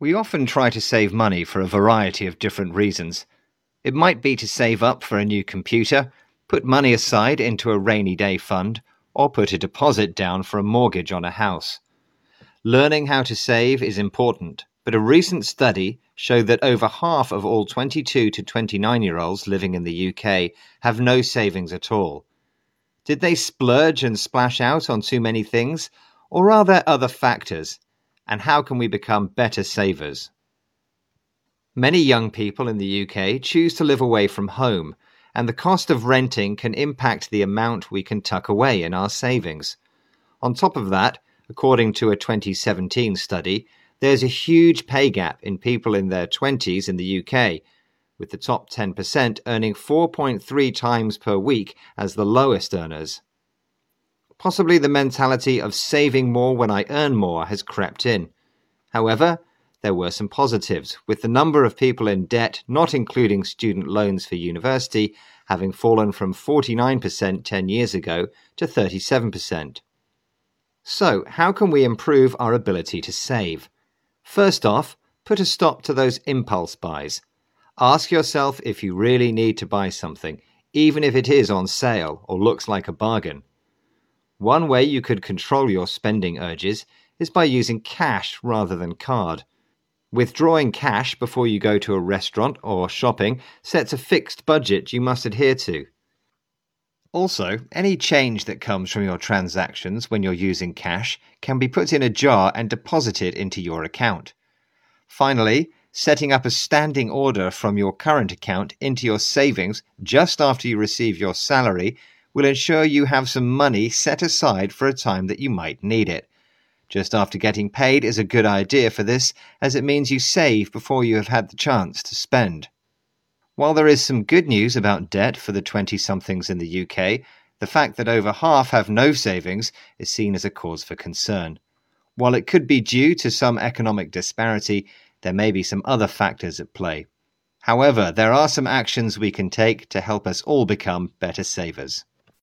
We often try to save money for a variety of different reasons. It might be to save up for a new computer, put money aside into a rainy day fund, or put a deposit down for a mortgage on a house. Learning how to save is important, but a recent study showed that over half of all 22 to 29 year olds living in the UK have no savings at all. Did they splurge and splash out on too many things, or are there other factors? And how can we become better savers? Many young people in the UK choose to live away from home, and the cost of renting can impact the amount we can tuck away in our savings. On top of that, according to a 2017 study, there's a huge pay gap in people in their 20s in the UK, with the top 10% earning 4.3 times per week as the lowest earners. Possibly the mentality of saving more when I earn more has crept in. However, there were some positives, with the number of people in debt, not including student loans for university, having fallen from 49% 10 years ago to 37%. So, how can we improve our ability to save? First off, put a stop to those impulse buys. Ask yourself if you really need to buy something, even if it is on sale or looks like a bargain. One way you could control your spending urges is by using cash rather than card. Withdrawing cash before you go to a restaurant or shopping sets a fixed budget you must adhere to. Also, any change that comes from your transactions when you're using cash can be put in a jar and deposited into your account. Finally, setting up a standing order from your current account into your savings just after you receive your salary will ensure you have some money set aside for a time that you might need it. Just after getting paid is a good idea for this, as it means you save before you have had the chance to spend. While there is some good news about debt for the 20 somethings in the UK, the fact that over half have no savings is seen as a cause for concern. While it could be due to some economic disparity, there may be some other factors at play. However, there are some actions we can take to help us all become better savers.